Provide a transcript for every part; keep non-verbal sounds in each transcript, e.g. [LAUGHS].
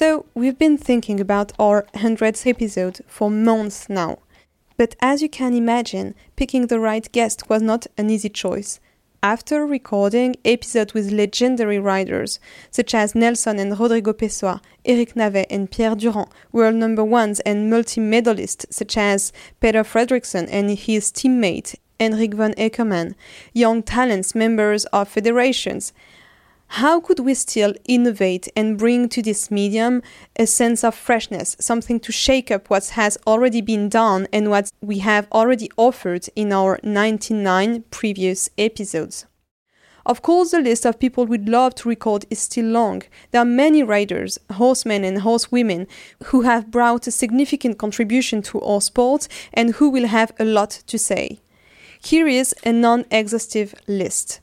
So, we've been thinking about our 100th episode for months now. But as you can imagine, picking the right guest was not an easy choice. After recording episodes with legendary riders such as Nelson and Rodrigo Pessoa, Eric Navet and Pierre Durand, world number ones and multi-medalists such as Peder Fredricson and his teammate Henrik von Eckermann, young talents members of federations, how could we still innovate and bring to this medium a sense of freshness, something to shake up what has already been done and what we have already offered in our 99 previous episodes? Of course, the list of people we'd love to record is still long. There are many riders, horsemen and horsewomen, who have brought a significant contribution to our sport and who will have a lot to say. Here is a non exhaustive list.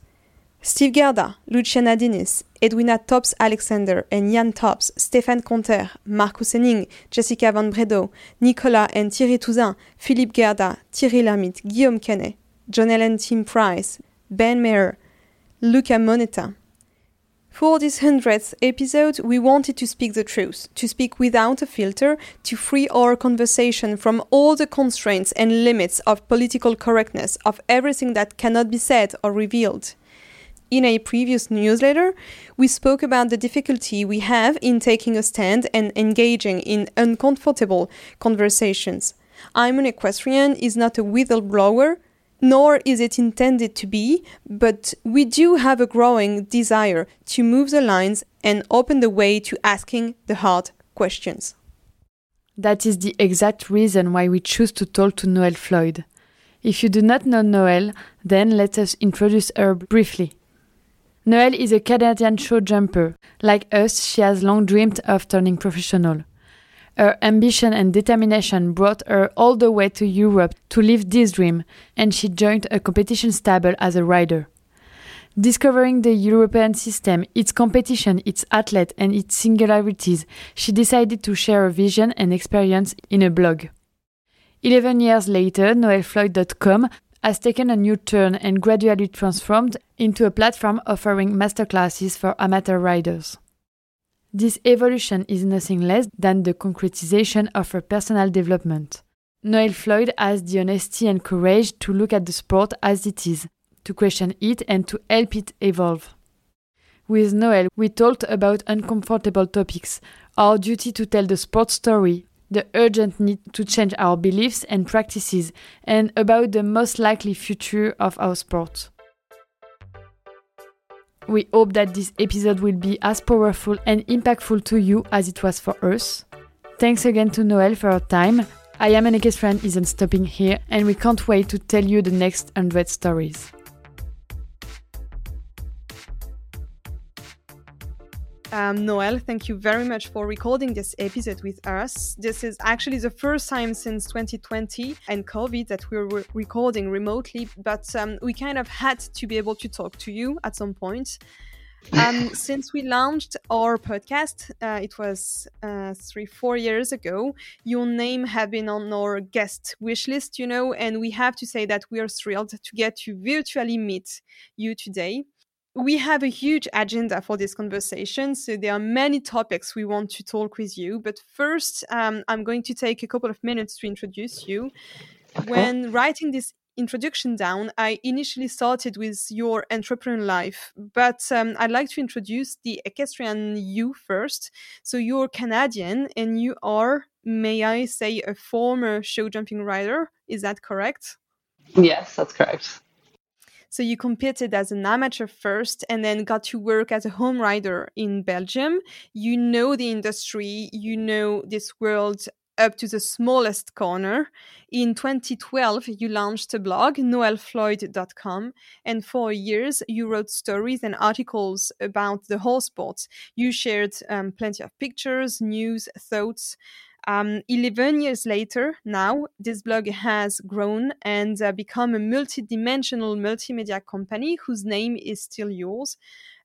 Steve Guerdat, Luciana Diniz, Edwina Tops Alexander and Jan Tops, Stéphane Conter, Marcus Ehning, Jessica von Bredow, Nicolas and Thierry Touzaint, Philippe Guerdat, Thierry Lhermitte, Guillaume Canet, Jonelle Tim Price, Ben Maher, Luca Moneta. For this 100th episode, we wanted to speak the truth, to speak without a filter, to free our conversation from all the constraints and limits of political correctness, of everything that cannot be said or revealed. In a previous newsletter, we spoke about the difficulty we have in taking a stand and engaging in uncomfortable conversations. I'm an equestrian is not a whistleblower, nor is it intended to be, but we do have a growing desire to move the lines and open the way to asking the hard questions. That is the exact reason why we choose to talk to Noelle Floyd. If you do not know Noelle, then let us introduce her briefly. Noelle is a Canadian show jumper. Like us, she has long dreamed of turning professional. Her ambition and determination brought her all the way to Europe to live this dream, and she joined a competition stable as a rider. Discovering the European system, its competition, its athlete, and its singularities, she decided to share her vision and experience in a blog. Eleven years later, noellefloyd.com has taken a new turn and gradually transformed into a platform offering masterclasses for amateur riders. This evolution is nothing less than the concretization of her personal development. Noelle Floyd has the honesty and courage to look at the sport as it is, to question it and to help it evolve. With Noelle, we talked about uncomfortable topics, our duty to tell the sport story, the urgent need to change our beliefs and practices, and about the most likely future of our sport. We hope that this episode will be as powerful and impactful to you as it was for us. Thanks again to Noelle for her time. I am an Equestrian isn't stopping here, and we can't wait to tell you the next 100 stories. Um, Noelle, thank you very much for recording this episode with us. This is actually the first time since 2020 and COVID that we're re- recording remotely, but um, we kind of had to be able to talk to you at some point. Um, [LAUGHS] since we launched our podcast, uh, it was uh, three, four years ago, your name have been on our guest wish list, you know, and we have to say that we are thrilled to get to virtually meet you today we have a huge agenda for this conversation. So there are many topics we want to talk with you. But first, um, I'm going to take a couple of minutes to introduce you. When writing this introduction down, I initially started with your entrepreneur life, but um, I'd like to introduce the equestrian you first. So you're Canadian and you are, may I say, a former show jumping rider. Is that correct? Yes, that's correct. So you competed as an amateur first and then got to work as a home rider in Belgium. You know the industry, you know this world up to the smallest corner. In 2012, you launched a blog, noellefloyd.com, and for years you wrote stories and articles about the horse sport. You shared um, plenty of pictures, news, thoughts. Um, 11 years later, now, this blog has grown and uh, become a multi-dimensional multimedia company whose name is still yours,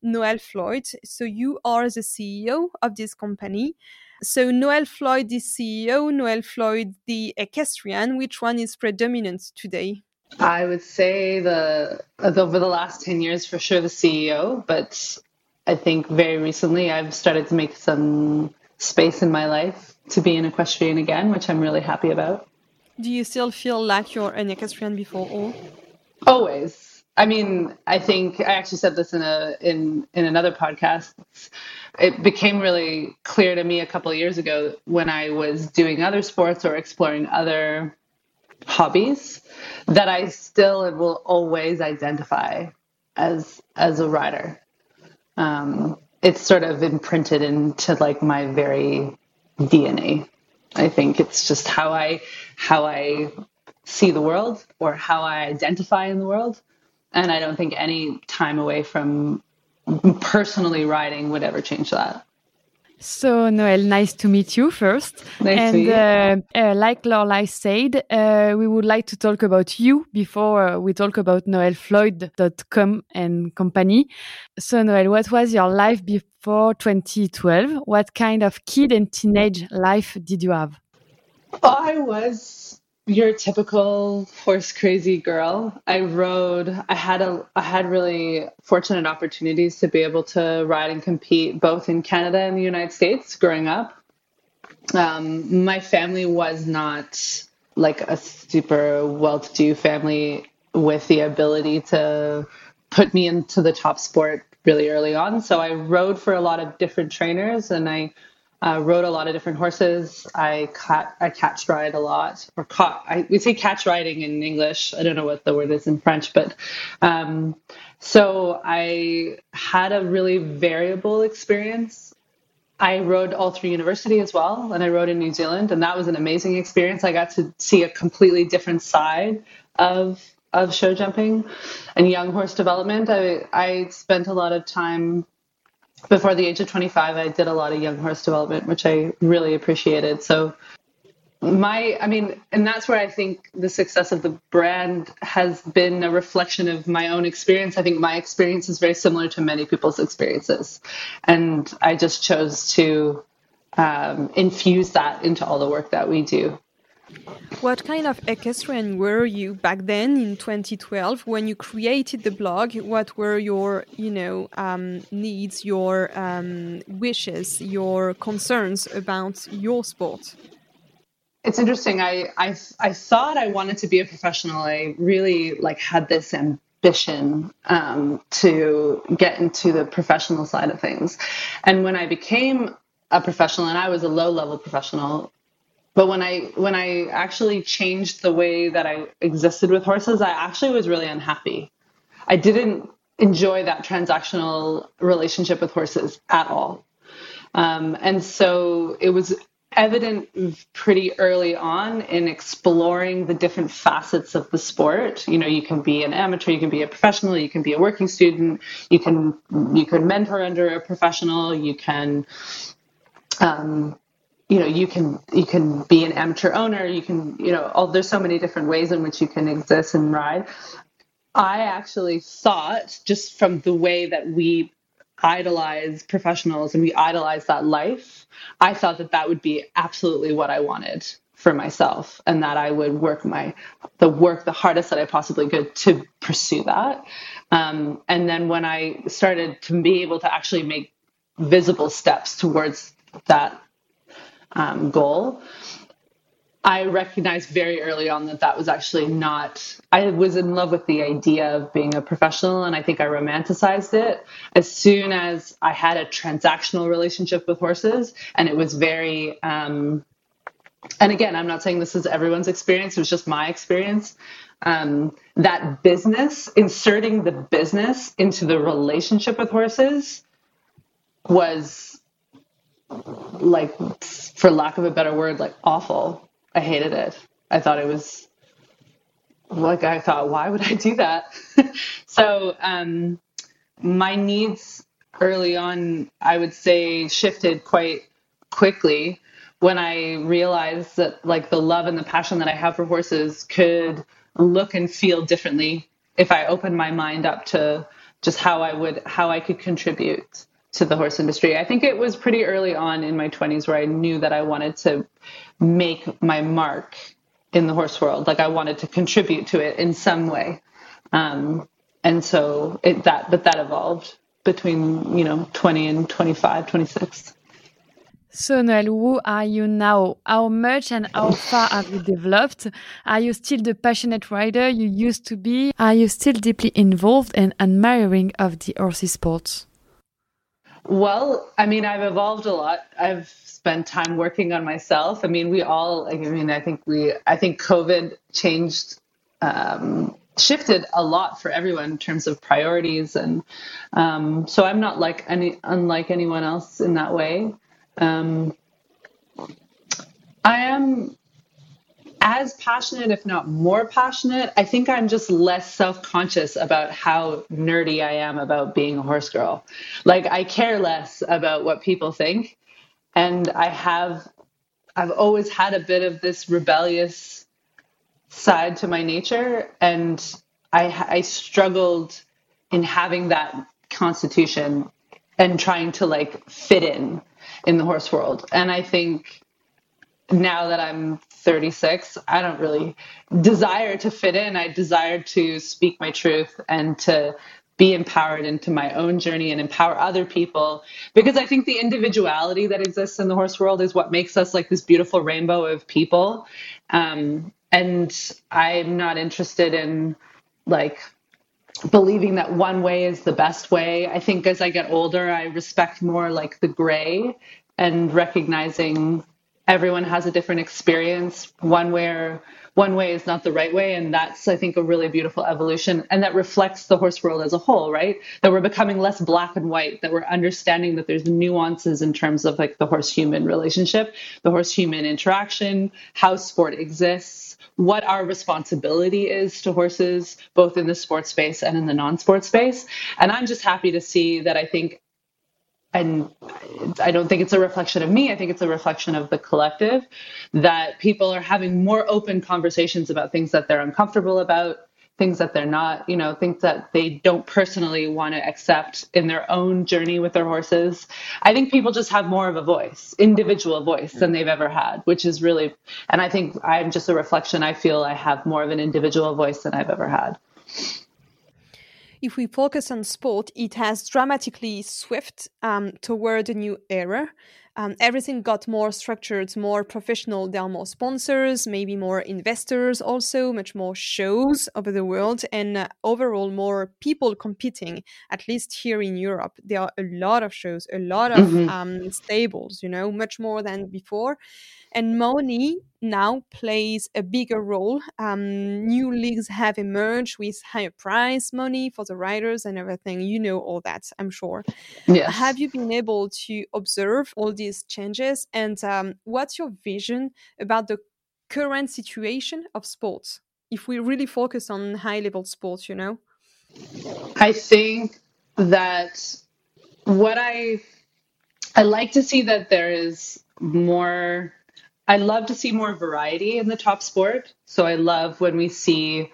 Noelle Floyd. So you are the CEO of this company. So Noelle Floyd, the CEO, Noelle Floyd, the equestrian, which one is predominant today? I would say the over the last 10 years, for sure, the CEO, but I think very recently I've started to make some space in my life to be an equestrian again, which I'm really happy about. Do you still feel like you're an equestrian before all? Always. I mean, I think I actually said this in a in in another podcast. It became really clear to me a couple of years ago when I was doing other sports or exploring other hobbies that I still will always identify as as a rider. Um, it's sort of imprinted into like my very DNA. I think it's just how I how I see the world or how I identify in the world. And I don't think any time away from personally writing would ever change that. So, Noelle, nice to meet you first. Nice and uh, uh, like Lorelai said, uh, we would like to talk about you before uh, we talk about noellefloyd.com and company. So, Noelle, what was your life before 2012? What kind of kid and teenage life did you have? I was your typical horse crazy girl. I rode. I had a. I had really fortunate opportunities to be able to ride and compete both in Canada and the United States growing up. Um, my family was not like a super well-to-do family with the ability to put me into the top sport really early on. So I rode for a lot of different trainers, and I uh, rode a lot of different horses. I caught, I catch ride a lot, or caught. I we say catch riding in English. I don't know what the word is in French, but um, so I had a really variable experience. I rode all through university as well, and I rode in New Zealand, and that was an amazing experience. I got to see a completely different side of of show jumping and young horse development. I I spent a lot of time before the age of 25, I did a lot of young horse development, which I really appreciated. So, my, I mean, and that's where I think the success of the brand has been a reflection of my own experience. I think my experience is very similar to many people's experiences. And I just chose to um, infuse that into all the work that we do. What kind of equestrian were you back then in 2012 when you created the blog? What were your, you know, um, needs, your um, wishes, your concerns about your sport? It's interesting. I, I I thought I wanted to be a professional. I really like had this ambition um, to get into the professional side of things, and when I became a professional, and I was a low level professional but when I when I actually changed the way that I existed with horses, I actually was really unhappy. I didn't enjoy that transactional relationship with horses at all. Um, and so it was evident pretty early on in exploring the different facets of the sport. You know, you can be an amateur, you can be a professional, you can be a working student, you can you can mentor under a professional, you can um, you know you can you can be an amateur owner you can you know all, there's so many different ways in which you can exist and ride. I actually thought just from the way that we idolize professionals and we idolize that life i thought that that would be absolutely what i wanted for myself and that i would work my the work the hardest that i possibly could to pursue that. Um, and then when i started to be able to actually make visible steps towards that um, goal, I recognized very early on that that was actually not, I was in love with the idea of being a professional and I think I romanticized it as soon as I had a transactional relationship with horses. And it was very, um, and again, I'm not saying this is everyone's experience, it was just my experience. Um, that business, inserting the business into the relationship with horses was like, for lack of a better word, like awful I hated it. I thought it was like I thought, why would I do that? [LAUGHS] so um, my needs early on, I would say, shifted quite quickly when I realized that like the love and the passion that I have for horses could look and feel differently if I opened my mind up to just how I would how I could contribute to the horse industry. I think it was pretty early on in my 20s where I knew that I wanted to make my mark in the horse world. Like I wanted to contribute to it in some way. Um, and so it, that, but that evolved between, you know, 20 and 25, 26. So, Noelle, who are you now? How much and how far have you developed? Are you still the passionate rider you used to be? Are you still deeply involved and admiring of the horsey sports? Well, I mean, I've evolved a lot. I've spent time working on myself. I mean, we all, I mean, I think we, I think COVID changed, um, shifted a lot for everyone in terms of priorities. And um, so I'm not like any, unlike anyone else in that way. Um, I am as passionate, if not more passionate. I think I'm just less self conscious about how nerdy I am about being a horse girl. Like, I care less about what people think. And I have, I've always had a bit of this rebellious side to my nature. And I, I struggled in having that constitution and trying to like fit in in the horse world. And I think now that I'm 36, I don't really desire to fit in. I desire to speak my truth and to be empowered into my own journey and empower other people because I think the individuality that exists in the horse world is what makes us like this beautiful rainbow of people. Um, and I'm not interested in like believing that one way is the best way. I think as I get older, I respect more like the gray and recognizing everyone has a different experience. One way or, one way is not the right way, and that's I think a really beautiful evolution, and that reflects the horse world as a whole, right? That we're becoming less black and white. That we're understanding that there's nuances in terms of like the horse human relationship, the horse human interaction, how sport exists. What our responsibility is to horses, both in the sports space and in the non sport space. And I'm just happy to see that I think and I don't think it's a reflection of me. I think it's a reflection of the collective that people are having more open conversations about things that they're uncomfortable about, things that they're not, you know, things that they don't personally want to accept in their own journey with their horses. I think people just have more of a voice, individual voice than they've ever had, which is really, and I think I'm just a reflection. I feel I have more of an individual voice than I've ever had if we focus on sport, it has dramatically swift um, toward a new era. Um, everything got more structured, more professional. There are more sponsors, maybe more investors, also much more shows over the world, and uh, overall more people competing. At least here in Europe, there are a lot of shows, a lot of mm-hmm. um, stables. You know, much more than before. And money now plays a bigger role. Um, new leagues have emerged with higher prize money for the riders and everything. You know all that, I'm sure. Yes. Have you been able to observe all these changes? And um, what's your vision about the current situation of sports? If we really focus on high level sports, you know? I think that what I I like to see that there is more I love to see more variety in the top sport. So I love when we see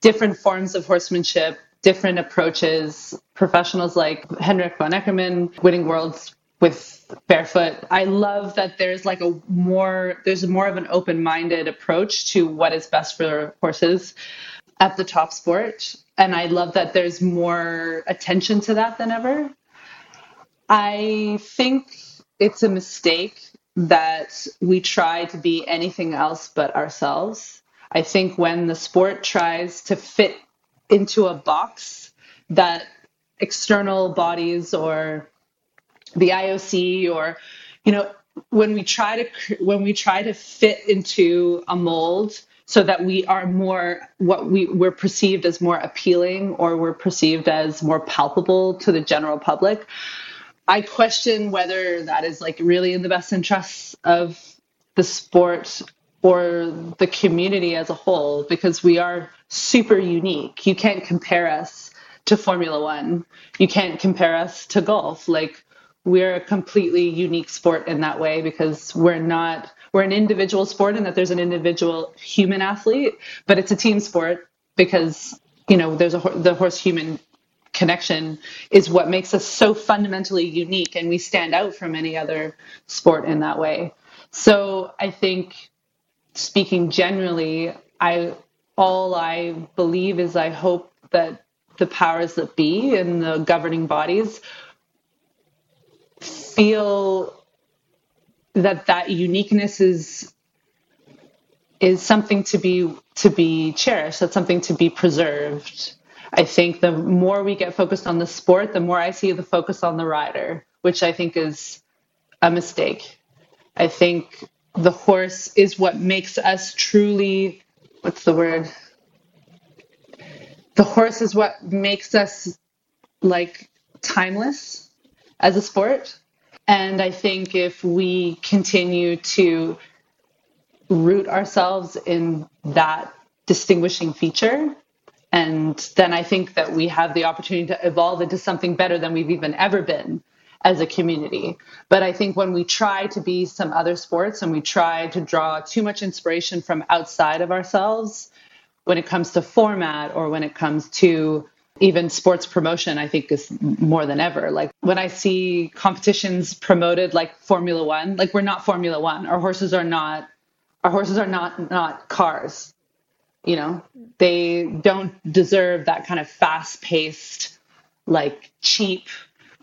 different forms of horsemanship, different approaches, professionals like Henrik von Eckermann winning worlds with barefoot. I love that there's like a more there's more of an open-minded approach to what is best for horses at the top sport. And I love that there's more attention to that than ever. I think it's a mistake that we try to be anything else but ourselves. I think when the sport tries to fit into a box that external bodies or the IOC or you know when we try to when we try to fit into a mold so that we are more what we we're perceived as more appealing or we're perceived as more palpable to the general public i question whether that is like really in the best interests of the sport or the community as a whole because we are super unique. You can't compare us to formula 1 you can't compare us to golf. Like we're a completely unique sport in that way because we're not we're an individual sport in that there's an individual human athlete but it's a team sport because you know there's a the horse human connection is what makes us so fundamentally unique and we stand out from any other sport in that way. So i think speaking generally i all i believe is i hope that the powers that be and the governing bodies feel that that uniqueness is is something to be to be cherished that's something to be preserved i think the more we get focused on the sport the more i see the focus on the rider which i think is a mistake. I think the horse is what makes us truly what's the word? The horse is what makes us like timeless as a sport. And I think if we continue to root ourselves in that distinguishing feature, and then I think that we have the opportunity to evolve into something better than we've even ever been as a community. But I think when we try to be some other sports and we try to draw too much inspiration from outside of ourselves, when it comes to format or when it comes to even sports promotion i think is more than ever. Like when i see competitions promoted like formula 1 like we're not formula 1 our horses are not our horses are not not cars you know they don't deserve that kind of fast paced like cheap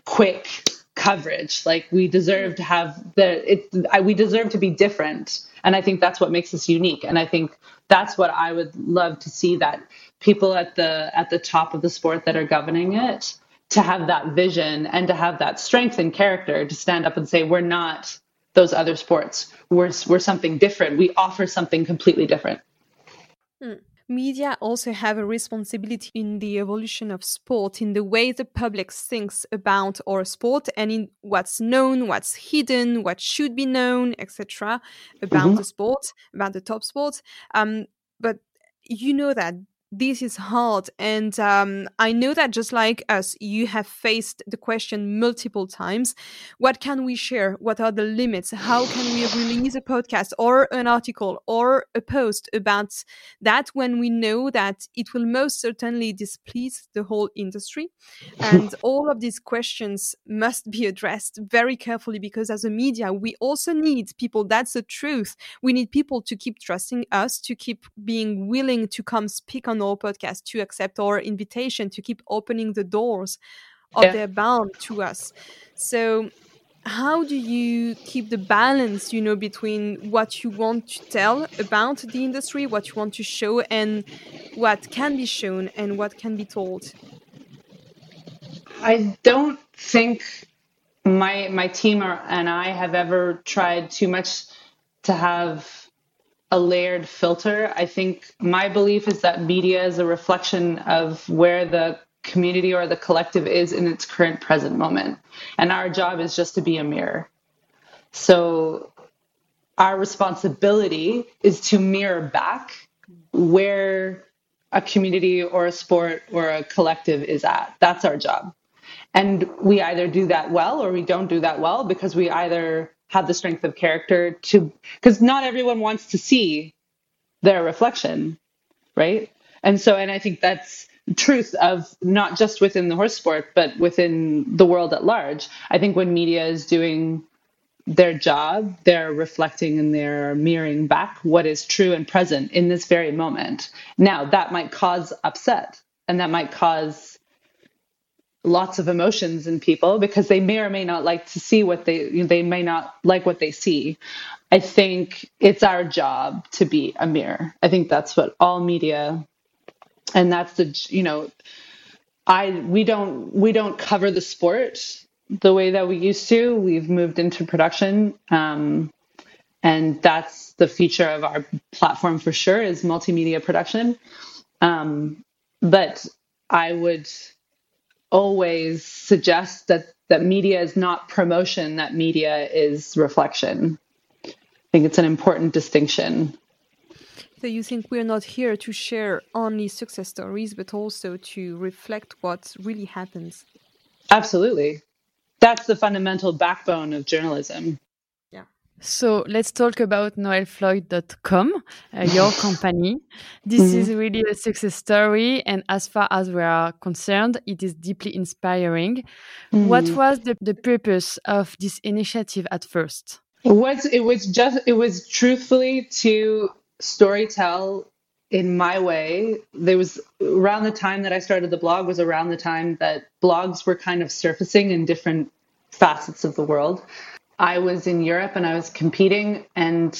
quick coverage. Like we deserve to have the it I, we deserve to be different. And i think that's what makes us unique. And i think that's what i would love to see that people at the at the top of the sport that are governing it to have that vision and to have that strength and character to stand up and say we're not those other sports. We're we're something different. We offer something completely different hmm. media also have a responsibility in the evolution of sport in the way the public thinks about our sport and in what's known what's hidden what should be known etc about mm-hmm. the sport about the top sports um, but you know that this is hard and um, i know that just like us you have faced the question multiple times what can we share? What are the limits? How can we release a podcast or an article or a post about that when we know that it will most certainly displease the whole industry? And [LAUGHS] all of these questions must be addressed very carefully because as a media we also need people that's the truth. We need people to keep trusting us to keep being willing to come speak on our podcast to accept our invitation to keep opening the doors of yeah. their bound to us. So how do you keep the balance you know between what you want to tell about the industry what you want to show and what can be shown and what can be told i don't think my my team and i have ever tried too much to have a layered filter. I think my belief is that media is a reflection of where the community or the collective is in its current present moment. And our job is just to be a mirror. So our responsibility is to mirror back where a community or a sport or a collective is at. That's our job. And we either do that well or we don't do that well because we either have the strength of character to because not everyone wants to see their reflection right? And so and i think that's truth of not just within the horse sport but within the world at large. I think when media is doing their job they're reflecting and they're mirroring back what is true and present in this very moment. Now that might cause upset and that might cause lots of emotions in people because they may or may not like to see what they they may not like what they see. I think it's our job to be a mirror. I think that's what all media and that's the you know I we don't we don't cover the sport the way that we used to. We've moved into production. Um, and that's the feature of our platform for sure is multimedia production. Um, but I would always suggest that that media is not promotion, that media is reflection. I think it's an important distinction. So you think we're not here to share only success stories, but also to reflect what really happens? Absolutely. That's the fundamental backbone of journalism. So let's talk about noellefloyd.com, uh, your [LAUGHS] company. This mm-hmm. is really a success story, and as far as we are concerned, it is deeply inspiring. Mm-hmm. What was the, the purpose of this initiative at first? It was it was just it was truthfully to storytell in my way. There was around the time that I started the blog was around the time that blogs were kind of surfacing in different facets of the world. I was in Europe and I was competing and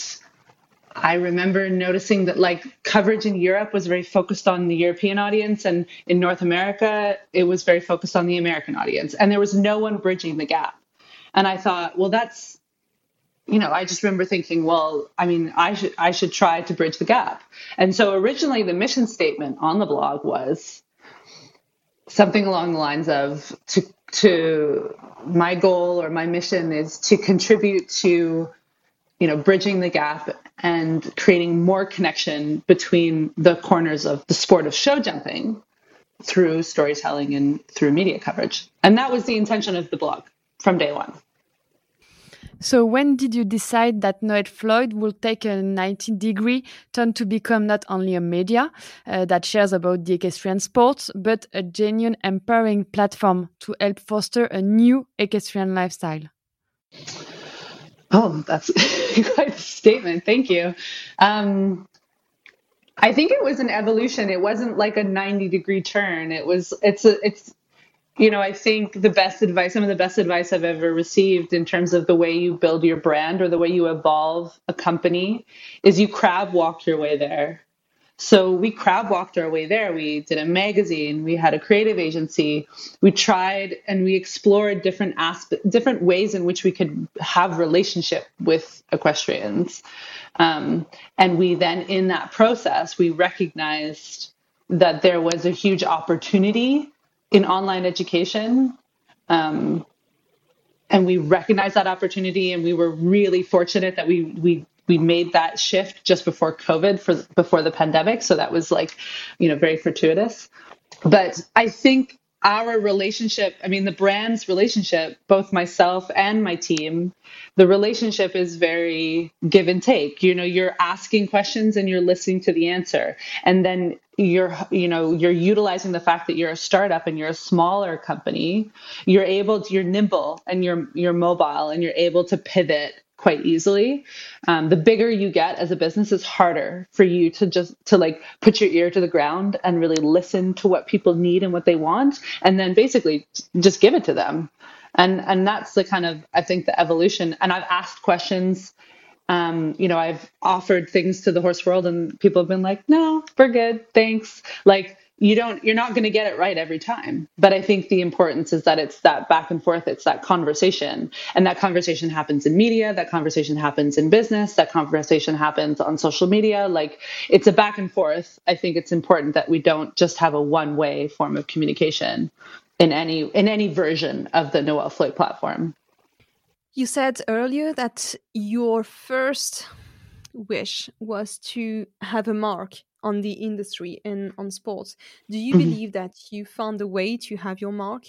I remember noticing that like coverage in Europe was very focused on the European audience and in North America it was very focused on the American audience and there was no one bridging the gap. And I thought, well that's you know, I just remember thinking, well, I mean, I should I should try to bridge the gap. And so originally the mission statement on the blog was something along the lines of to to my goal or my mission is to contribute to you know bridging the gap and creating more connection between the corners of the sport of show jumping through storytelling and through media coverage. And that was the intention of the blog from day one so when did you decide that Noelle Floyd will take a 90 degree turn to become not only a media uh, that shares about the equestrian sports, but a genuine empowering platform to help foster a new equestrian lifestyle? Oh, that's [LAUGHS] quite a statement. Thank you. Um, I think it was an evolution. It wasn't like a 90 degree turn. It was, it's a, it's, you know, I think the best advice, some of the best advice I've ever received in terms of the way you build your brand or the way you evolve a company is you crab walk your way there. So we crab walked our way there. We did a magazine, we had a creative agency, we tried and we explored different aspects, different ways in which we could have relationship with equestrians. Um, and we then, in that process, we recognized that there was a huge opportunity in online education. Um, and we recognized that opportunity and we were really fortunate that we we we made that shift just before covid for before the pandemic so that was like you know very fortuitous but i think our relationship i mean the brand's relationship both myself and my team the relationship is very give and take. You know you're asking questions and you're listening to the answer. And then you're you know you're utilizing the fact that you're a startup and you're a smaller company you're able to you're nimble and you're you're mobile and you're able to pivot quite easily. Um, the bigger you get as a business, is harder for you to just to like put your ear to the ground and really listen to what people need and what they want, and then basically just give it to them. And and that's the kind of I think the evolution. And I've asked questions. Um, you know, I've offered things to the horse world, and people have been like, "No, we're good, thanks." Like you don't you're not going to get it right every time. But i think the importance is that it's that back and forth it's that conversation. And that conversation happens in media that conversation happens in business that conversation happens on social media. Like it's a back and forth. I think it's important that we don't just have a one way form of communication in any in any version of the noelle floyd platform. You said earlier that your first wish was to have a mark on the industry and on sports. Do you mm-hmm. believe that you found a way to have your mark?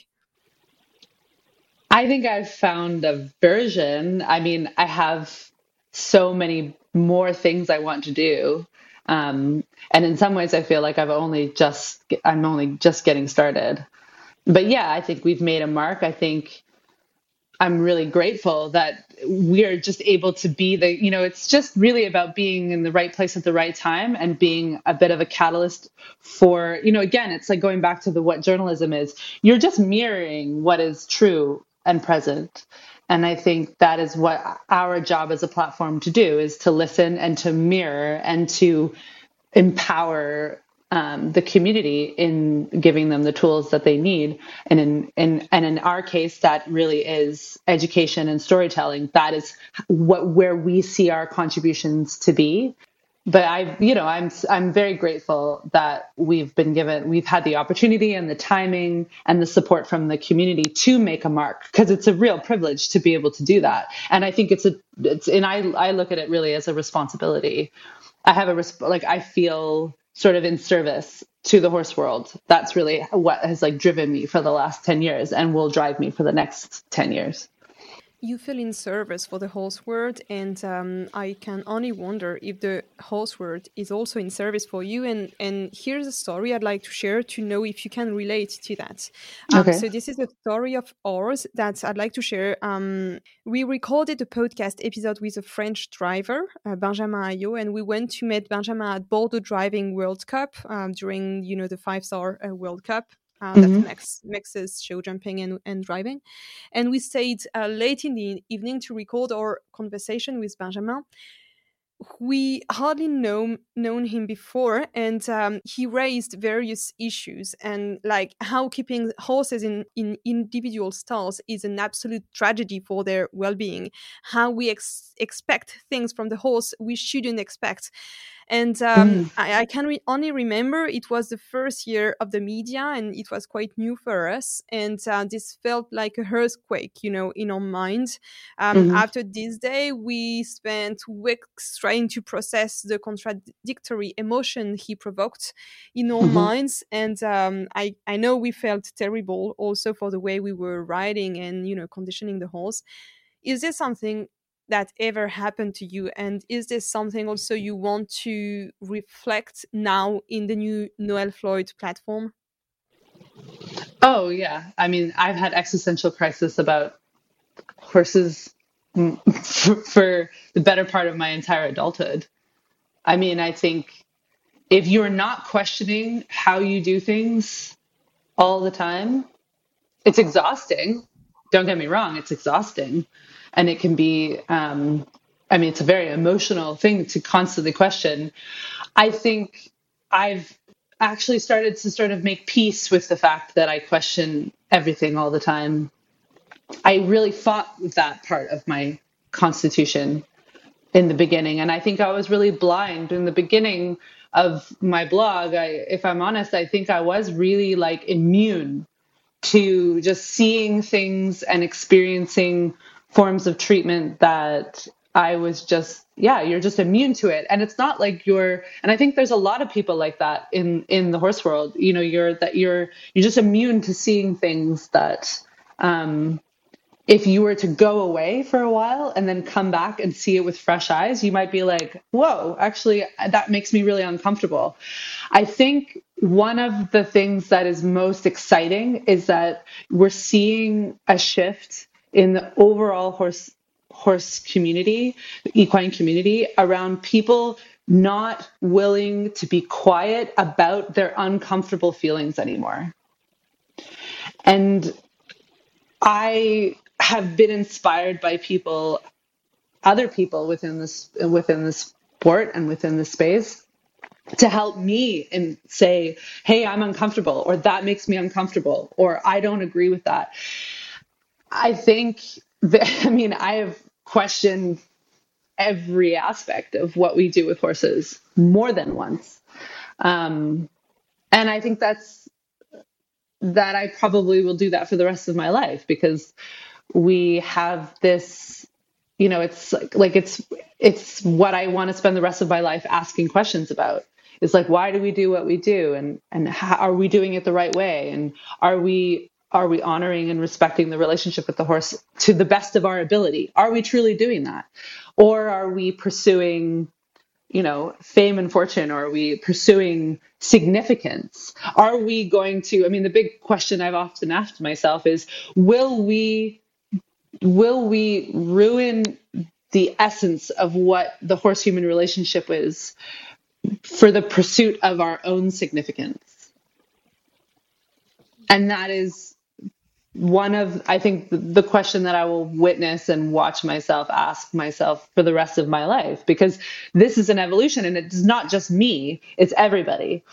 I think I've found a version. I mean, I have so many more things I want to do. Um, and in some ways, I feel like I've only just, I'm only just getting started. But yeah, I think we've made a mark. I think I'm really grateful that we are just able to be the, you know, it's just really about being in the right place at the right time and being a bit of a catalyst for, you know, again, it's like going back to the what journalism is. You're just mirroring what is true and present. And I think that is what our job as a platform to do is to listen and to mirror and to empower um, the community in giving them the tools that they need. And in, in and in our case, that really is education and storytelling. That is what where we see our contributions to be. But I, you know, I'm I'm very grateful that we've been given, we've had the opportunity and the timing and the support from the community to make a mark because it's a real privilege to be able to do that. And I think it's a, it's, and I I look at it really as a responsibility. I have a like I feel sort of in service to the horse world. That's really what has like driven me for the last 10 years and will drive me for the next 10 years you feel in service for the horse world, and um, I can only wonder if the horse world is also in service for you. And and here's a story I'd like to share to know if you can relate to that. Um, okay. So this is a story of ours that I'd like to share. Um, we recorded a podcast episode with a French driver, uh, Benjamin Aillaud, and we went to meet Benjamin at Bordeaux Driving World Cup um, during you know the five star uh, World Cup uh, mm-hmm. that mix, mixes show jumping and, and driving. And we stayed uh, late in the evening to record our conversation with Benjamin. We hardly know known him before, and um, he raised various issues and like how keeping horses in, in individual stalls is an absolute tragedy for their well-being. How we ex- expect things from the horse we shouldn't expect, and um, mm. I, I, can re- only remember it was the first year of the media and it was quite new for us. And uh, this felt like a earthquake, you know, in our minds. Um, mm-hmm. After this day, we spent weeks trying to process the contradictory emotion he provoked in our mm-hmm. minds. And um, I, I know we felt terrible also for the way we were riding and, you know, conditioning the horse. Is there something that ever happened to you? And is this something also you want to reflect now in the new noelle floyd platform? Oh yeah. I mean i've had existential crisis about horses mm, [LAUGHS] for the better part of my entire adulthood. I mean i think if you're not questioning how you do things all the time it's exhausting. Don't get me wrong it's exhausting and it can be um, i mean it's a very emotional thing to constantly question. I think i've actually started to sort of make peace with the fact that i question everything all the time. I really fought with that part of my constitution in the beginning. And i think i was really blind in the beginning of my blog. I, if i'm honest i think i was really like immune to just seeing things and experiencing forms of treatment that I was just yeah, you're just immune to it. And it's not like you're and I think there's a lot of people like that in in the horse world. You know, you're that you're you're just immune to seeing things that um if you were to go away for a while and then come back and see it with fresh eyes, you might be like, whoa, actually, that makes me really uncomfortable. I think one of the things that is most exciting is that we're seeing a shift in the overall horse horse community, equine community, around people not willing to be quiet about their uncomfortable feelings anymore. And I have been inspired by people, other people within this within the sport and within the space to help me and say, hey, I'm uncomfortable, or that makes me uncomfortable, or I don't agree with that. I think that, [LAUGHS] I mean, I have questioned every aspect of what we do with horses more than once. Um, and I think that's that I probably will do that for the rest of my life because we have this you know it's like, like it's it's what I want to spend the rest of my life asking questions about. Is like why do we do what we do? And and how, are we doing it the right way? And are we are we honoring and respecting the relationship with the horse to the best of our ability? Are we truly doing that? Or are we pursuing, you know, fame and fortune? Or are we pursuing significance? Are we going to, I mean, the big question I've often asked myself is will we will we ruin the essence of what the horse human relationship is for the pursuit of our own significance? And that is one of, I think, the question that I will witness and watch myself ask myself for the rest of my life, because this is an evolution and it's not just me, it's everybody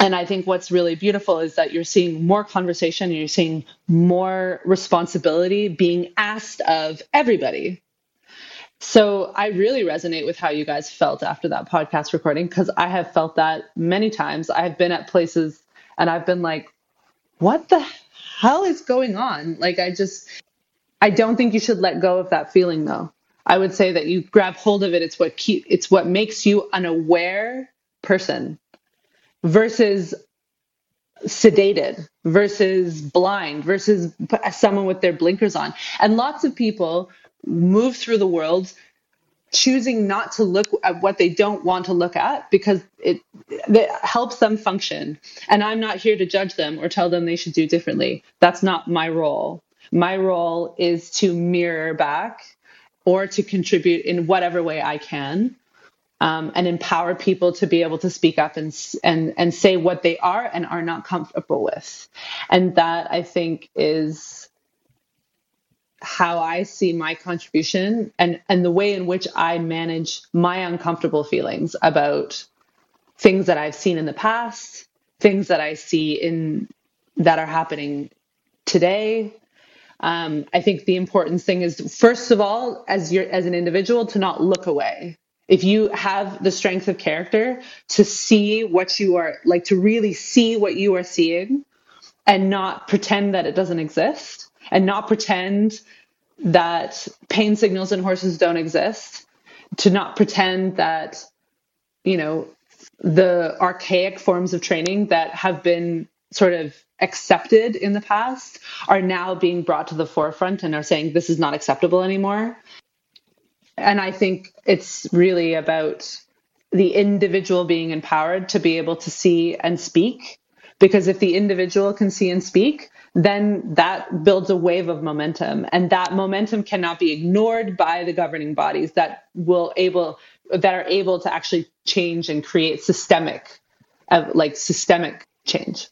and I think what's really beautiful is that you're seeing more conversation, you're seeing more responsibility being asked of everybody. So I really resonate with how you guys felt after that podcast recording because I have felt that many times. I've been at places and I've been like, what the hell is going on? Like, I just, I don't think you should let go of that feeling though. I would say that you grab hold of it. It's what keep, it's what makes you an aware person versus sedated versus blind versus someone with their blinkers on. And lots of people move through the world choosing not to look at what they don't want to look at because it, it helps them function. And I'm not here to judge them or tell them they should do differently. That's not my role. My role is to mirror back or to contribute in whatever way I can um, and empower people to be able to speak up and and and say what they are and are not comfortable with, and that I think is how I see my contribution and and the way in which I manage my uncomfortable feelings about things that I've seen in the past, things that I see in that are happening today. Um, I think the important thing is, first of all, as you're as an individual, to not look away if you have the strength of character to see what you are like to really see what you are seeing and not pretend that it doesn't exist and not pretend that pain signals in horses don't exist to not pretend that you know the archaic forms of training that have been sort of accepted in the past are now being brought to the forefront and are saying this is not acceptable anymore and I think it's really about the individual being empowered to be able to see and speak. Because if the individual can see and speak, then that builds a wave of momentum. And that momentum cannot be ignored by the governing bodies that will able that are able to actually change and create systemic uh, like systemic change.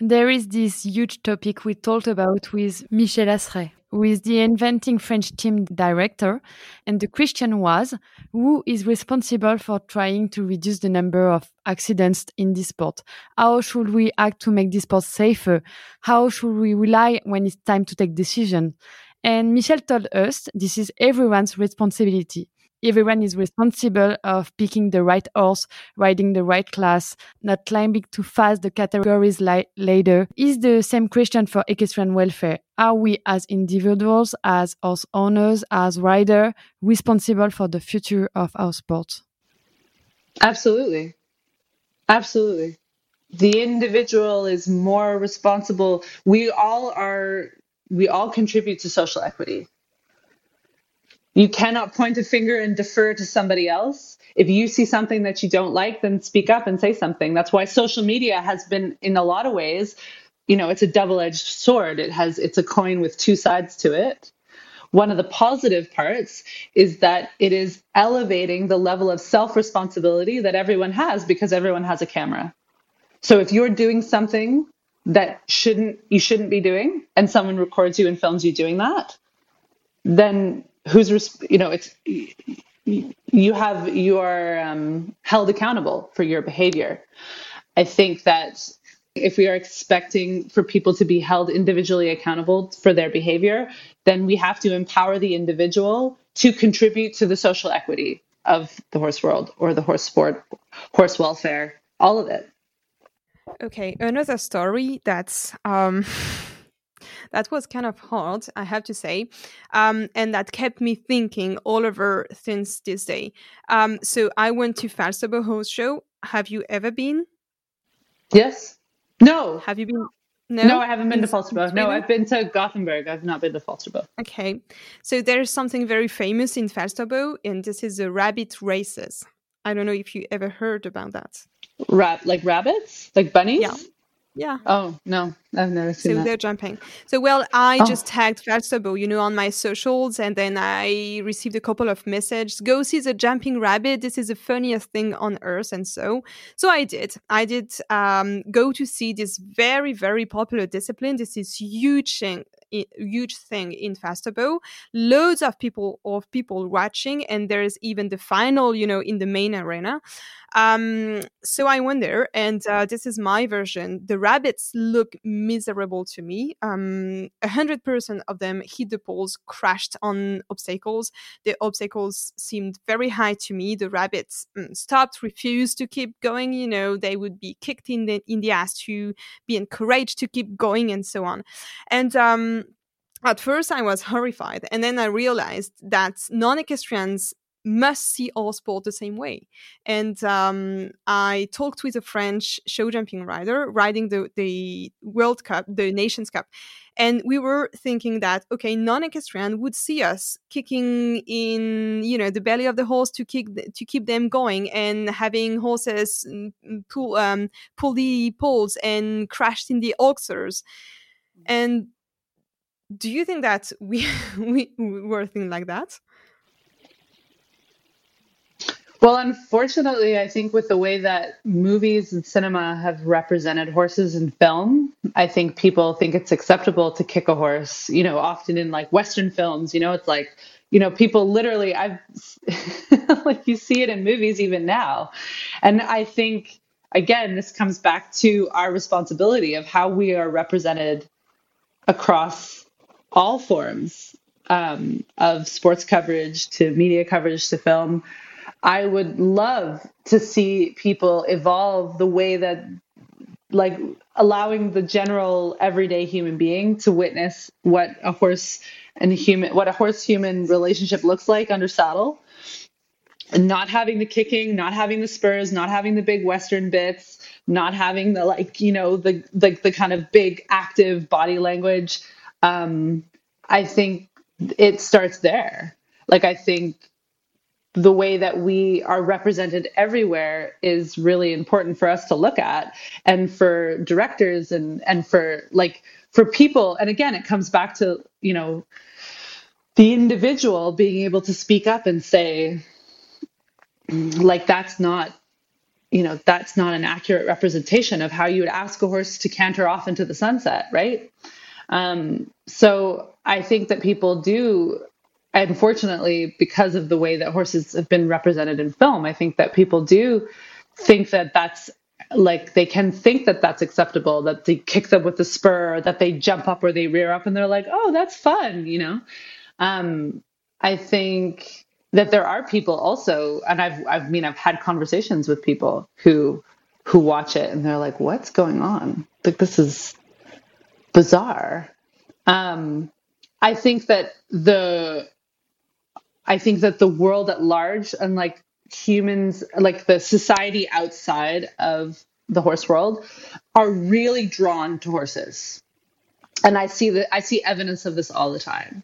There is this huge topic we talked about with Michel Asseray with the Eventing French team director. And the question was who is responsible for trying to reduce the number of accidents in this sport? How should we act to make this sport safer? How should we rely when it's time to take decision? And Michel told us this is everyone's responsibility everyone is responsible of picking the right horse, riding the right class, not climbing too fast the categories li- later. Is the same question for equestrian welfare. Are we as individuals, as horse owners, as rider, responsible for the future of our sport? Absolutely. Absolutely. The individual is more responsible. We all are, we all contribute to social equity you cannot point a finger and defer to somebody else. If you see something that you don't like, then speak up and say something. That's why social media has been, in a lot of ways, you know, it's a double-edged sword. It has, it's a coin with two sides to it. One of the positive parts is that it is elevating the level of self-responsibility that everyone has because everyone has a camera. So if you're doing something that shouldn't you shouldn't be doing, and someone records you and films you doing that, then who's you know it's you have you are um, held accountable for your behavior. I think that if we are expecting for people to be held individually accountable for their behavior, then we have to empower the individual to contribute to the social equity of the horse world or the horse sport, horse welfare, all of it. Okay, another story that's um [LAUGHS] that was kind of hard, I have to say, um, and that kept me thinking all over since this day. Um, so I went to Falsterbo Show. Have you ever been? Yes. No. Have you been? No, no I haven't been to Falsterbo. No, I've been to Gothenburg. I've not been to Falsterbo. Okay. So there's something very famous in Falsterbo, and this is the rabbit races. I don't know if you ever heard about that. Rab- like rabbits? Like bunnies? Yeah. Yeah. Oh no, I've never seen so that. they're jumping. So well, I Oh. just tagged Falsterbo, you know, on my socials, and then I received a couple of messages. Go see the jumping rabbit. This is the funniest thing on earth, and so so I did. I did um, go to see this very very popular discipline. This is huge thing. Huge thing in Falsterbo, loads of people of people watching, and there's even the final, you know, in the main arena. Um, so I went there, and uh, this is my version. The rabbits look miserable to me. Um, a hundred percent of them hit the poles, crashed on obstacles. The obstacles seemed very high to me. The rabbits mm, stopped, refused to keep going. You know, they would be kicked in the in the ass to be encouraged to keep going, and so on. And um, at first, I was horrified, and then I realized that non-equestrians must see all sport the same way. And um, I talked with a French show jumping rider riding the, the World Cup, the Nations Cup. And we were thinking that, okay, non-equestrian would see us kicking in, you know, the belly of the horse to kick, to keep them going and having horses mm, pull, um, pull the poles and crashed in the oxers. And do you think that we, [LAUGHS] we were thinking like that? Well, unfortunately, I think with the way that movies and cinema have represented horses in film, I think people think it's acceptable to kick a horse. You know, often in like Western films, you know, it's like, you know, people literally, I've [LAUGHS] like you see it in movies even now. And I think, again, this comes back to our responsibility of how we are represented across all forms um, of sports coverage to media coverage to film. I would love to see people evolve the way that, like, allowing the general everyday human being to witness what a horse and human, what a horse human relationship looks like under saddle. Not having the kicking, not having the spurs, not having the big Western bits, not having the like, you know, the the, the kind of big active body language. Um, I think it starts there. Like I think the way that we are represented everywhere is really important for us to look at and for directors and and for like for people and again it comes back to you know the individual being able to speak up and say like that's not you know that's not an accurate representation of how you would ask a horse to canter off into the sunset right um, so i think that people do unfortunately because of the way that horses have been represented in film i think that people do think that that's like they can think that that's acceptable that they kick them with the spur that they jump up or they rear up and they're like oh that's fun you know? Um, i think that there are people also and i've i mean i've had conversations with people who who watch it and they're like what's going on? Like this is bizarre um, i think that the I think that the world at large and like humans, like the society outside of the horse world, are really drawn to horses. And I see that I see evidence of this all the time.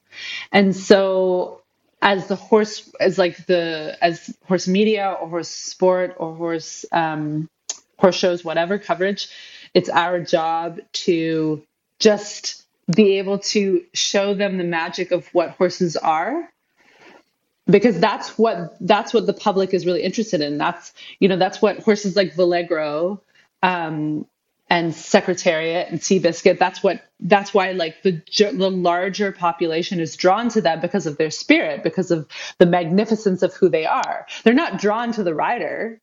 And so as the horse as like the as horse media or horse sport or horse um horse shows, whatever coverage, it's our job to just be able to show them the magic of what horses are because that's what that's what the public is really interested in. That's you know that's what horses like Valegro um, and Secretariat and Seabiscuit. That's what that's why like the the larger population is drawn to them because of their spirit, because of the magnificence of who they are. They're not drawn to the rider.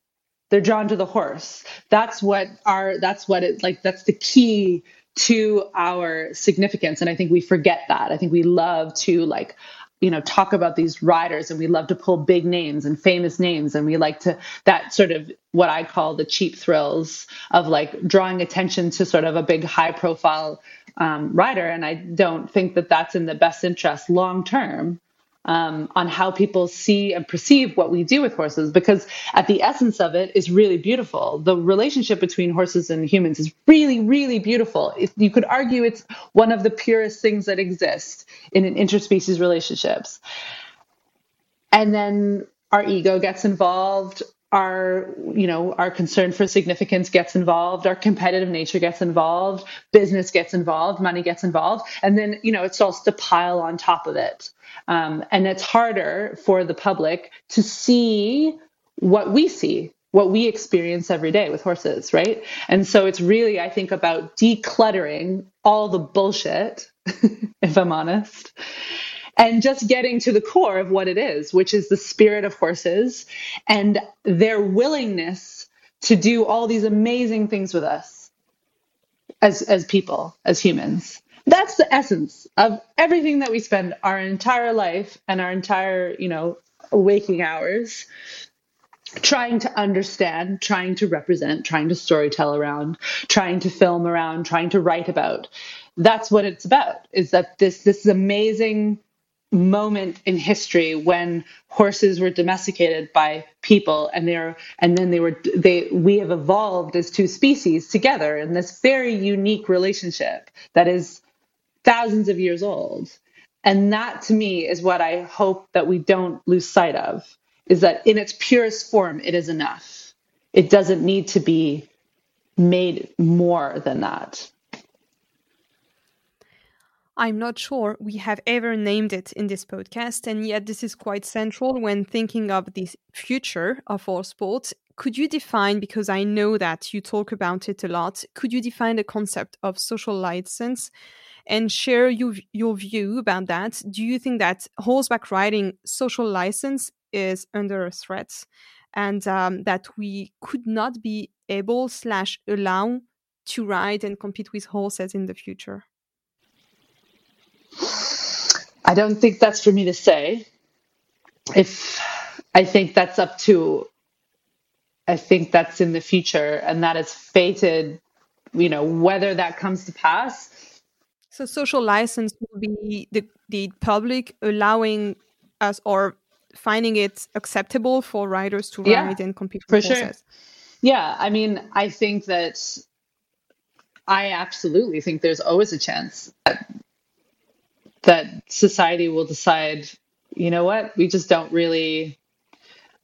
They're drawn to the horse. That's what our that's what it like that's the key to our significance. And I think we forget that. I think we love to like you know talk about these riders and we love to pull big names and famous names and we like to that sort of what i call the cheap thrills of like drawing attention to sort of a big high profile um, rider. And i don't think that that's in the best interest long term um, on how people see and perceive what we do with horses because at the essence of it is really beautiful. The relationship between horses and humans is really really beautiful. You could argue it's one of the purest things that exist in an interspecies relationships. And then our ego gets involved our you know our concern for significance gets involved our competitive nature gets involved business gets involved money gets involved and then you know it starts to pile on top of it. Um, and it's harder for the public to see what we see what we experience every day with horses right? And so it's really i think about decluttering all the bullshit [LAUGHS] if i'm honest and just getting to the core of what it is, which is the spirit of horses and their willingness to do all these amazing things with us as, as people, as humans. That's the essence of everything that we spend our entire life and our entire, you know, waking hours trying to understand, trying to represent, trying to storytell around, trying to film around, trying to write about. That's what it's about. Is that this this amazing moment in history when horses were domesticated by people and they're and then they were they we have evolved as two species together in this very unique relationship that is thousands of years old. And that to me is what i hope that we don't lose sight of is that in its purest form it is enough. It doesn't need to be made more than that I'm not sure we have ever named it in this podcast, and yet this is quite central when thinking of the future of our sport. Could you define, because I know that you talk about it a lot, could you define the concept of social license and share your, your view about that? Do you think that horseback riding social license is under a threat and um, that we could not be able slash allow to ride and compete with horses in the future? I don't think that's for me to say. If I think that's up to, I think that's in the future and that is fated, you know, whether that comes to pass. So, social license will be the, the public allowing us or finding it acceptable for riders to Yeah, ride and compete for sure. horses. Yeah, I mean, I think that I absolutely think there's always a chance that, that society will decide, you know what, we just don't really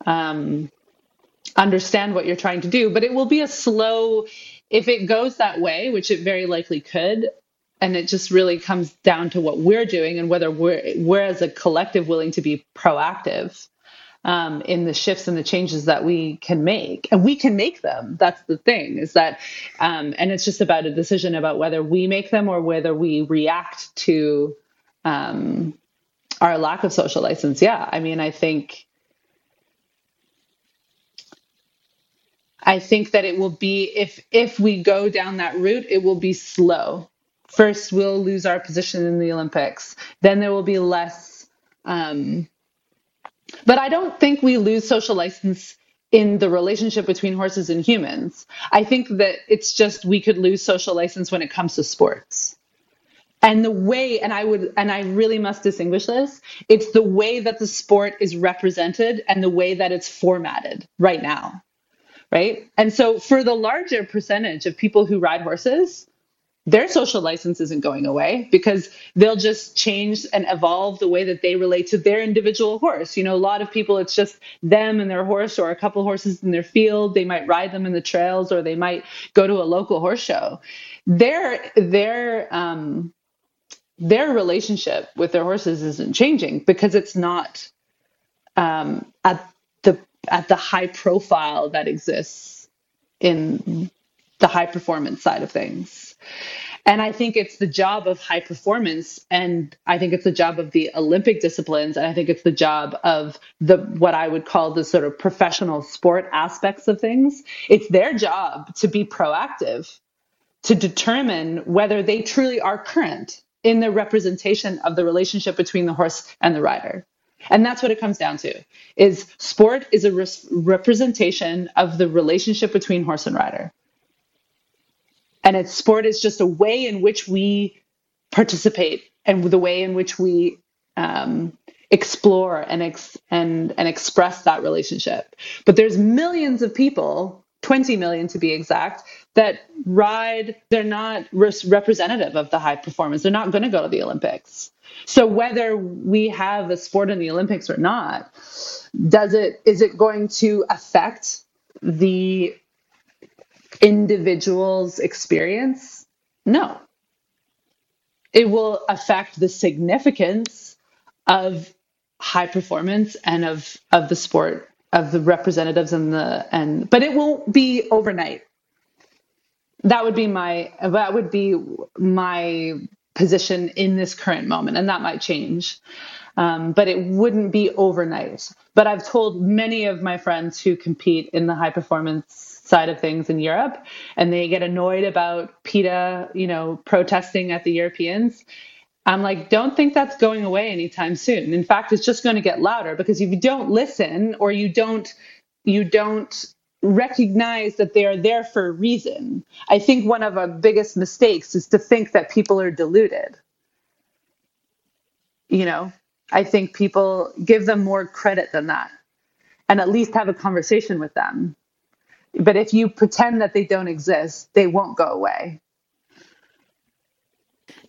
um, understand what you're trying to do. But it will be a slow, if it goes that way, which it very likely could, and it just really comes down to what we're doing and whether we're, we're as a collective willing to be proactive um, in the shifts and the changes that we can make and we can make them that's the thing is that um, and it's just about a decision about whether we make them or whether we react to um, our lack of social license yeah i mean i think i think that it will be if if we go down that route it will be slow first we'll lose our position in the olympics then there will be less um, but I don't think we lose social license in the relationship between horses and humans. I think that it's just we could lose social license when it comes to sports. And the way, and I would, and I really must distinguish this, it's the way that the sport is represented and the way that it's formatted right now. Right. And so for the larger percentage of people who ride horses, their social license isn't going away because they'll just change and evolve the way that they relate to their individual horse. You know, a lot of people, it's just them and their horse or a couple horses in their field. They might ride them in the trails or they might go to a local horse show. Their, their, um, their relationship with their horses isn't changing because it's not um, at the at the high profile that exists in the high performance side of things. And I think it's the job of high performance, and I think it's the job of the Olympic disciplines, and I think it's the job of the what I would call the sort of professional sport aspects of things. It's their job to be proactive, to determine whether they truly are current in the representation of the relationship between the horse and the rider. And that's what it comes down to. Is sport is a res- representation of the relationship between horse and rider and it's sport is just a way in which we participate and the way in which we um, explore and ex- and and express that relationship. But there's millions of people, 20 million to be exact, that ride. They're not res- representative of the high performance. They're not going to go to the Olympics. So whether we have a sport in the Olympics or not, Does it is it going to affect the individual's experience? No. It will affect the significance of high performance and of of the sport of the representatives and the and but it won't be overnight. That would be my that would be my position in this current moment and that might change. Um, but it wouldn't be overnight. But i've told many of my friends who compete in the high performance side of things in europe and they get annoyed about peta you know protesting at the europeans I'm like, don't think that's going away anytime soon. In fact, it's just going to get louder because if you don't listen or you don't you don't recognize that they are there for a reason. I think one of our biggest mistakes is to think that people are deluded. You know, I think people give them more credit than that and at least have a conversation with them. But if you pretend that they don't exist, they won't go away.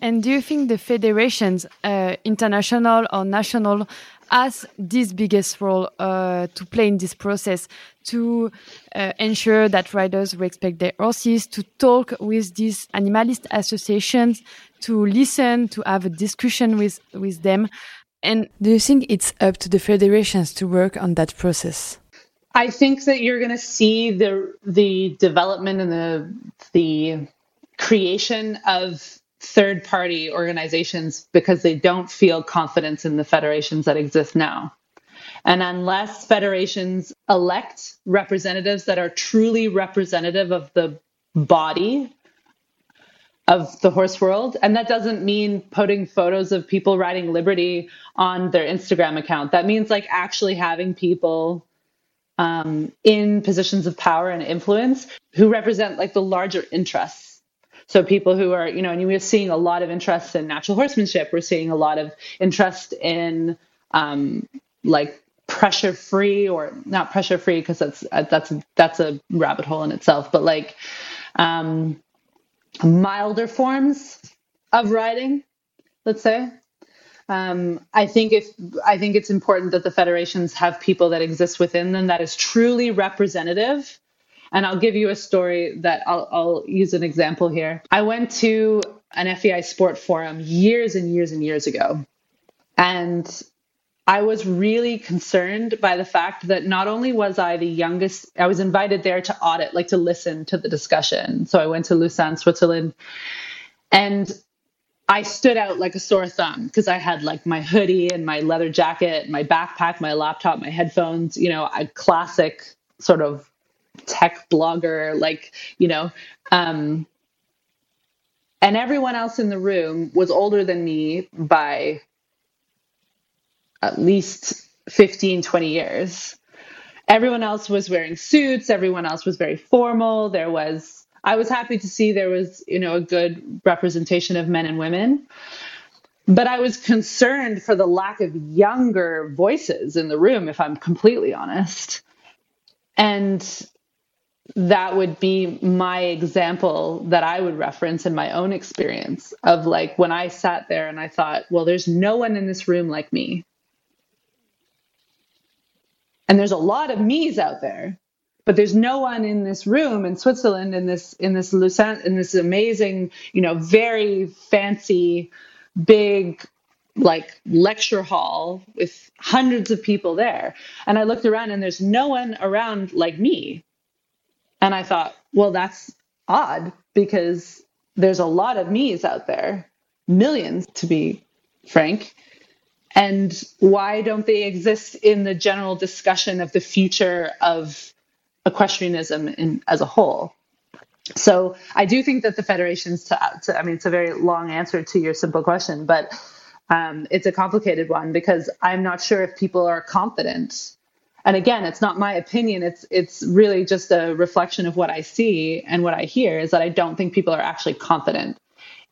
And do you think the federations, uh, international or national, has this biggest role uh, to play in this process to uh, ensure that riders respect their horses, to talk with these animalist associations, to listen, to have a discussion with, with them? And do you think it's up to the federations to work on that process? I think that you're going to see the the development and the the creation of third party organizations because they don't feel confidence in the federations that exist now. And unless federations elect representatives that are truly representative of the body of the horse world, and that doesn't mean putting photos of people riding Liberty on their Instagram account. That means like actually having people um, in positions of power and influence who represent like the larger interests so people who are, you know, and we're seeing a lot of interest in natural horsemanship. We're seeing a lot of interest in um, like pressure free or not pressure free because that's that's that's a rabbit hole in itself. But like um, milder forms of riding, let's say. Um, I think if I think it's important that the federations have people that exist within them that is truly representative and I'll give you a story that I'll, I'll use an example here. I went to an FEI sport forum years and years and years ago. And I was really concerned by the fact that not only was I the youngest, I was invited there to audit, like to listen to the discussion. So I went to Lausanne, Switzerland, and I stood out like a sore thumb because I had like my hoodie and my leather jacket, my backpack, my laptop, my headphones, you know, a classic sort of tech blogger, like, you know, um, and everyone else in the room was older than me by at least 15, 20 years. Everyone else was wearing suits, everyone else was very formal. There was, I was happy to see there was, you know, a good representation of men and women. But I was concerned for the lack of younger voices in the room, if I'm completely honest. And that would be my example that I would reference in my own experience of like when I sat there and I thought, well, there's no one in this room like me. And there's a lot of me's out there, but there's no one in this room in Switzerland in this in this Lausanne in this amazing, you know, very fancy, big like lecture hall with hundreds of people there. And I looked around and there's no one around like me and I thought, well, that's odd because there's a lot of me's out there, millions to be frank. And why don't they exist in the general discussion of the future of equestrianism in, as a whole? So I do think that the federations, to, to I mean, it's a very long answer to your simple question, but um, it's a complicated one because I'm not sure if people are confident and again it's not my opinion. It's it's really just a reflection of what i see and what i hear is that i don't think people are actually confident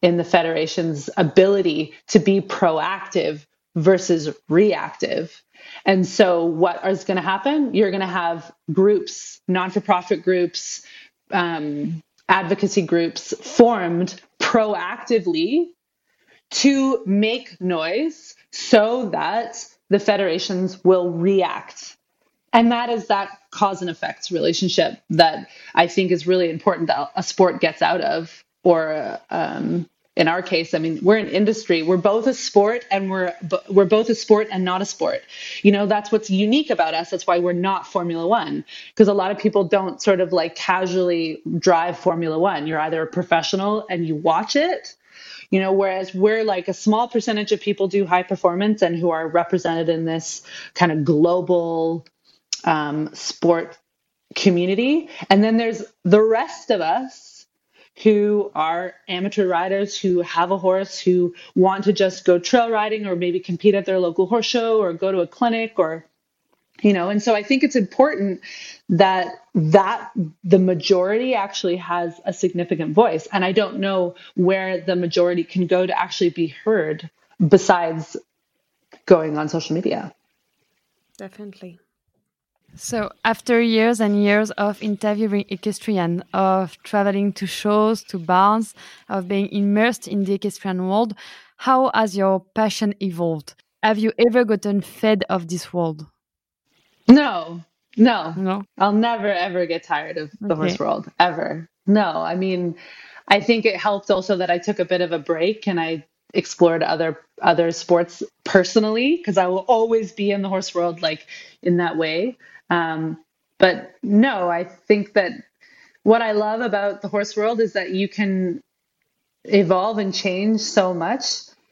in the federation's ability to be proactive versus reactive. And so what is going to happen? You're going to have groups non-for-profit groups um, advocacy groups formed proactively to make noise so that the federations will react and that is that cause and effects relationship that I think is really important that a sport gets out of, or um, in our case, I mean, we're an industry. We're both a sport, and we're we're both a sport and not a sport. You know, that's what's unique about us. That's why we're not Formula One, because a lot of people don't sort of like casually drive Formula One. You're either a professional and you watch it, you know whereas we're like a small percentage of people do high performance and who are represented in this kind of global um, sport community. And then there's the rest of us who are amateur riders who have a horse who want to just go trail riding or maybe compete at their local horse show or go to a clinic or you know. And so i think it's important that that the majority actually has a significant voice. And i don't know where the majority can go to actually be heard besides going on social media. Definitely so, after years and years of interviewing equestrian, of traveling to shows, to barns, of being immersed in the equestrian world, how has your passion evolved? Have you ever gotten fed of this world? No, no, no. I'll never ever get tired of the okay. horse world ever. No, I mean, I think it helped also that I took a bit of a break and I explored other other sports personally because I will always be in the horse world like in that way. Um, but no, I think that what I love about the horse world is that you can evolve and change so much.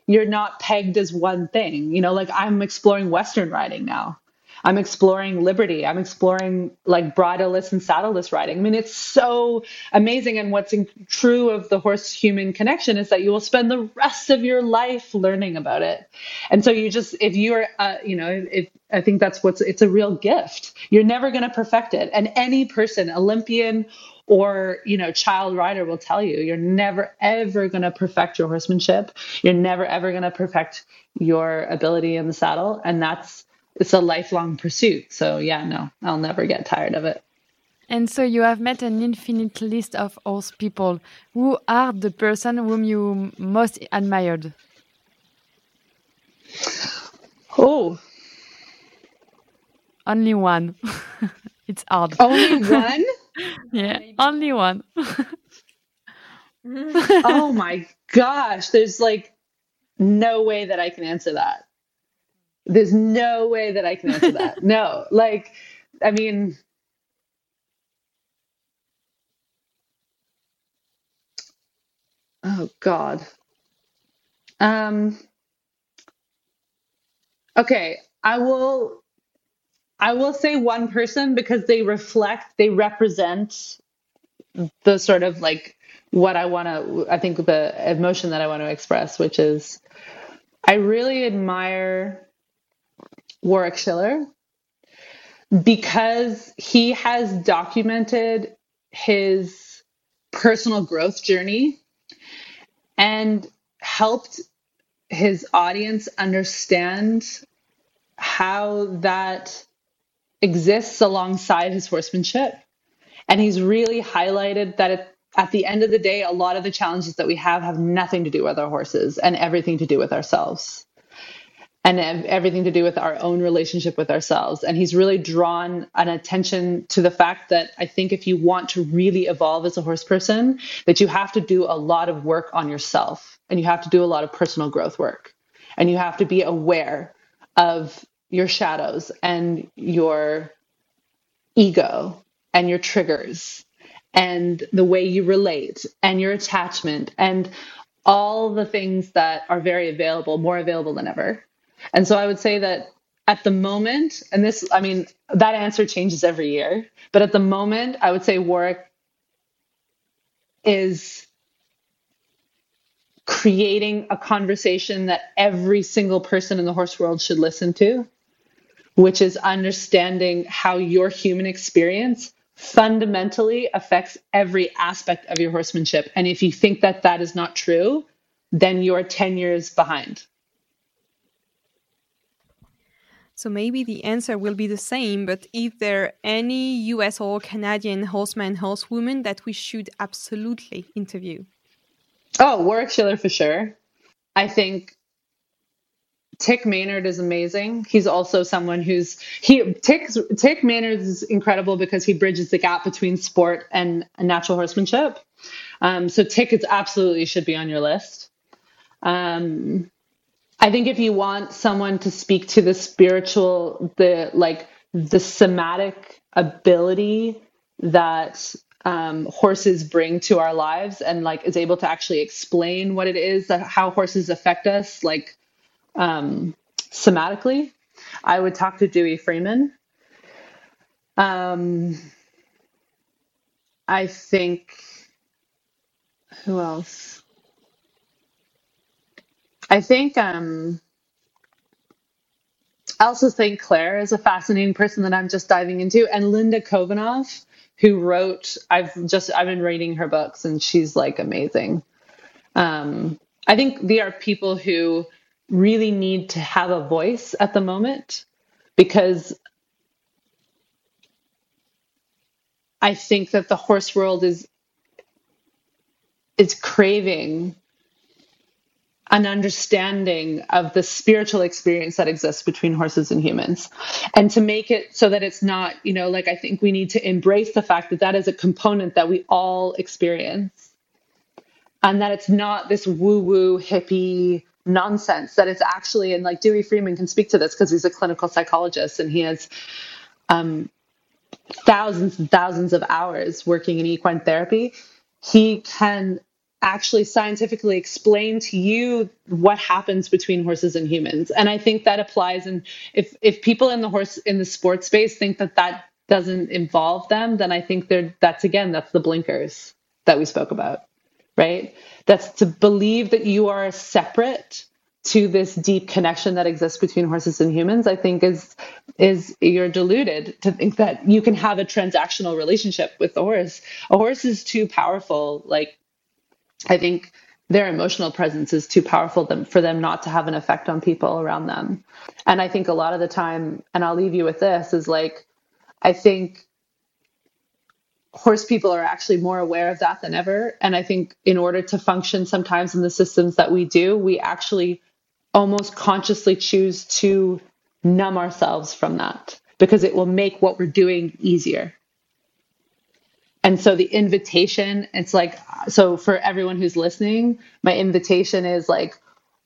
You're not pegged as one thing. You know, like I'm exploring Western riding now. I'm exploring liberty. I'm exploring like bridleless and saddleless riding. I mean, it's so amazing. And what's in, true of the horse human connection is that you will spend the rest of your life learning about it. And so you just, if you're, uh, you know, if I think that's what's, it's a real gift. You're never going to perfect it. And any person, Olympian or you know child rider will tell you you're never ever going to perfect your horsemanship you're never ever going to perfect your ability in the saddle and that's it's a lifelong pursuit. So yeah, no, I'll never get tired of it. And so you have met an infinite list of horse people. Who are the person whom you most admired? Oh, only one. [LAUGHS] it's hard. Only [LAUGHS] one? yeah, only one. [LAUGHS] oh my gosh, there's like no way that I can answer that. There's no way that I can answer that. no, like, I mean, oh God. Um, okay, I will. I will say one person because they reflect, they represent the sort of like what I want to, I think the emotion that I want to express, which is I really admire Warwick Schiller because he has documented his personal growth journey and helped his audience understand how that exists alongside his horsemanship. And he's really highlighted that it, at the end of the day, a lot of the challenges that we have have nothing to do with our horses and everything to do with ourselves and everything to do with our own relationship with ourselves. And he's really drawn an attention to the fact that I think if you want to really evolve as a horse person, that you have to do a lot of work on yourself and you have to do a lot of personal growth work. And you have to be aware of your shadows and your ego and your triggers and the way you relate and your attachment and all the things that are very available, more available than ever. And so I would say that at the moment, and this, I mean, that answer changes every year, but at the moment, I would say Warwick is creating a conversation that every single person in the horse world should listen to, which is understanding how your human experience fundamentally affects every aspect of your horsemanship. And if you think that that is not true, then you're 10 years behind. So maybe the answer will be the same, but is there any US or Canadian horseman, horsewoman that we should absolutely interview? Oh, Warwick Schiller for sure. I think Tik Maynard is amazing. He's also someone who's he Tik Tik Maynard is incredible because he bridges the gap between sport and natural horsemanship. Um, so Tik is absolutely should be on your list. Um, I think if you want someone to speak to the spiritual, the like the somatic ability that um, horses bring to our lives and like is able to actually explain what it is that how horses affect us, like um, somatically, I would talk to Dewey Freeman. Um, I think who else? I think um, I also think Claire is a fascinating person that I'm just diving into, and Linda Kohanov, who wrote. I've just I've been reading her books, and she's like amazing. Um, I think there are people who really need to have a voice at the moment because I think that the horse world is is craving an understanding of the spiritual experience that exists between horses and humans. And to make it so that it's not you know like i think we need to embrace the fact that that is a component that we all experience. And that it's not this woo woo hippie nonsense that it's actually and like dewey freeman can speak to this because he's a clinical psychologist and he has um, thousands and thousands of hours working in equine therapy. He can actually scientifically explain to you what happens between horses and humans. And i think that applies and if if people in the horse in the sports space think that that doesn't involve them then i think they're that's again that's the blinkers that we spoke about right? That's to believe that you are separate to this deep connection that exists between horses and humans i think is is you're deluded to think that you can have a transactional relationship with the horse. A horse is too powerful like i think their emotional presence is too powerful them, for them not to have an effect on people around them and i think a lot of the time and i'll leave you with this is like i think horse people are actually more aware of that than ever and i think in order to function sometimes in the systems that we do we actually almost consciously choose to numb ourselves from that because it will make what we're doing easier. And so the invitation, it's like, so for everyone who's listening, my invitation is like,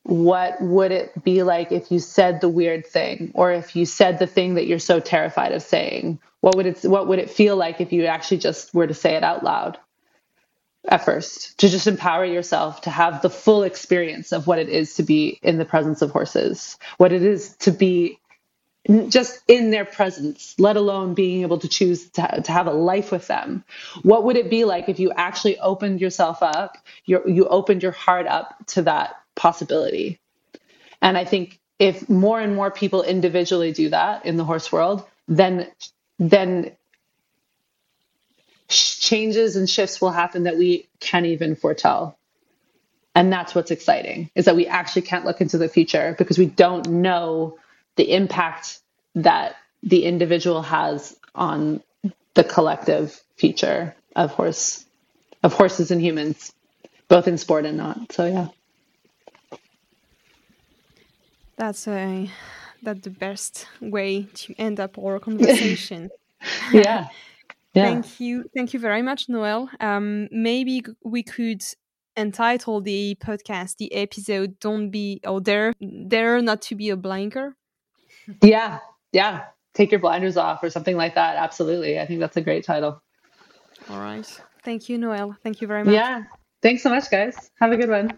what would it be like if you said the weird thing or if you said the thing that you're so terrified of saying? What would it what would it feel like if you actually just were to say it out loud? at first to just empower yourself to have the full experience of what it is to be in the presence of horses, what it is to be just in their presence, let alone being able to choose to, to have a life with them. What would it be like if you actually opened yourself up, you you opened your heart up to that possibility? And I think if more and more people individually do that in the horse world, then then changes and shifts will happen that we can't even foretell. And that's what's exciting is that we actually can't look into the future because we don't know the impact that the individual has on the collective future of horse of horses and humans, both in sport and not. So yeah. That's a that's the best way to end up our conversation. [LAUGHS] [LAUGHS] yeah. Yeah. Thank you. Thank you very much, Noelle. Um, maybe we could entitle the podcast, the episode, Don't Be or Dare, Dare Not to Be a Blinker. Yeah. Yeah. Take your blinders off or something like that. Absolutely. I think that's a great title. All right. Thank you, Noelle. Thank you very much. Yeah. Thanks so much, guys. Have a good one.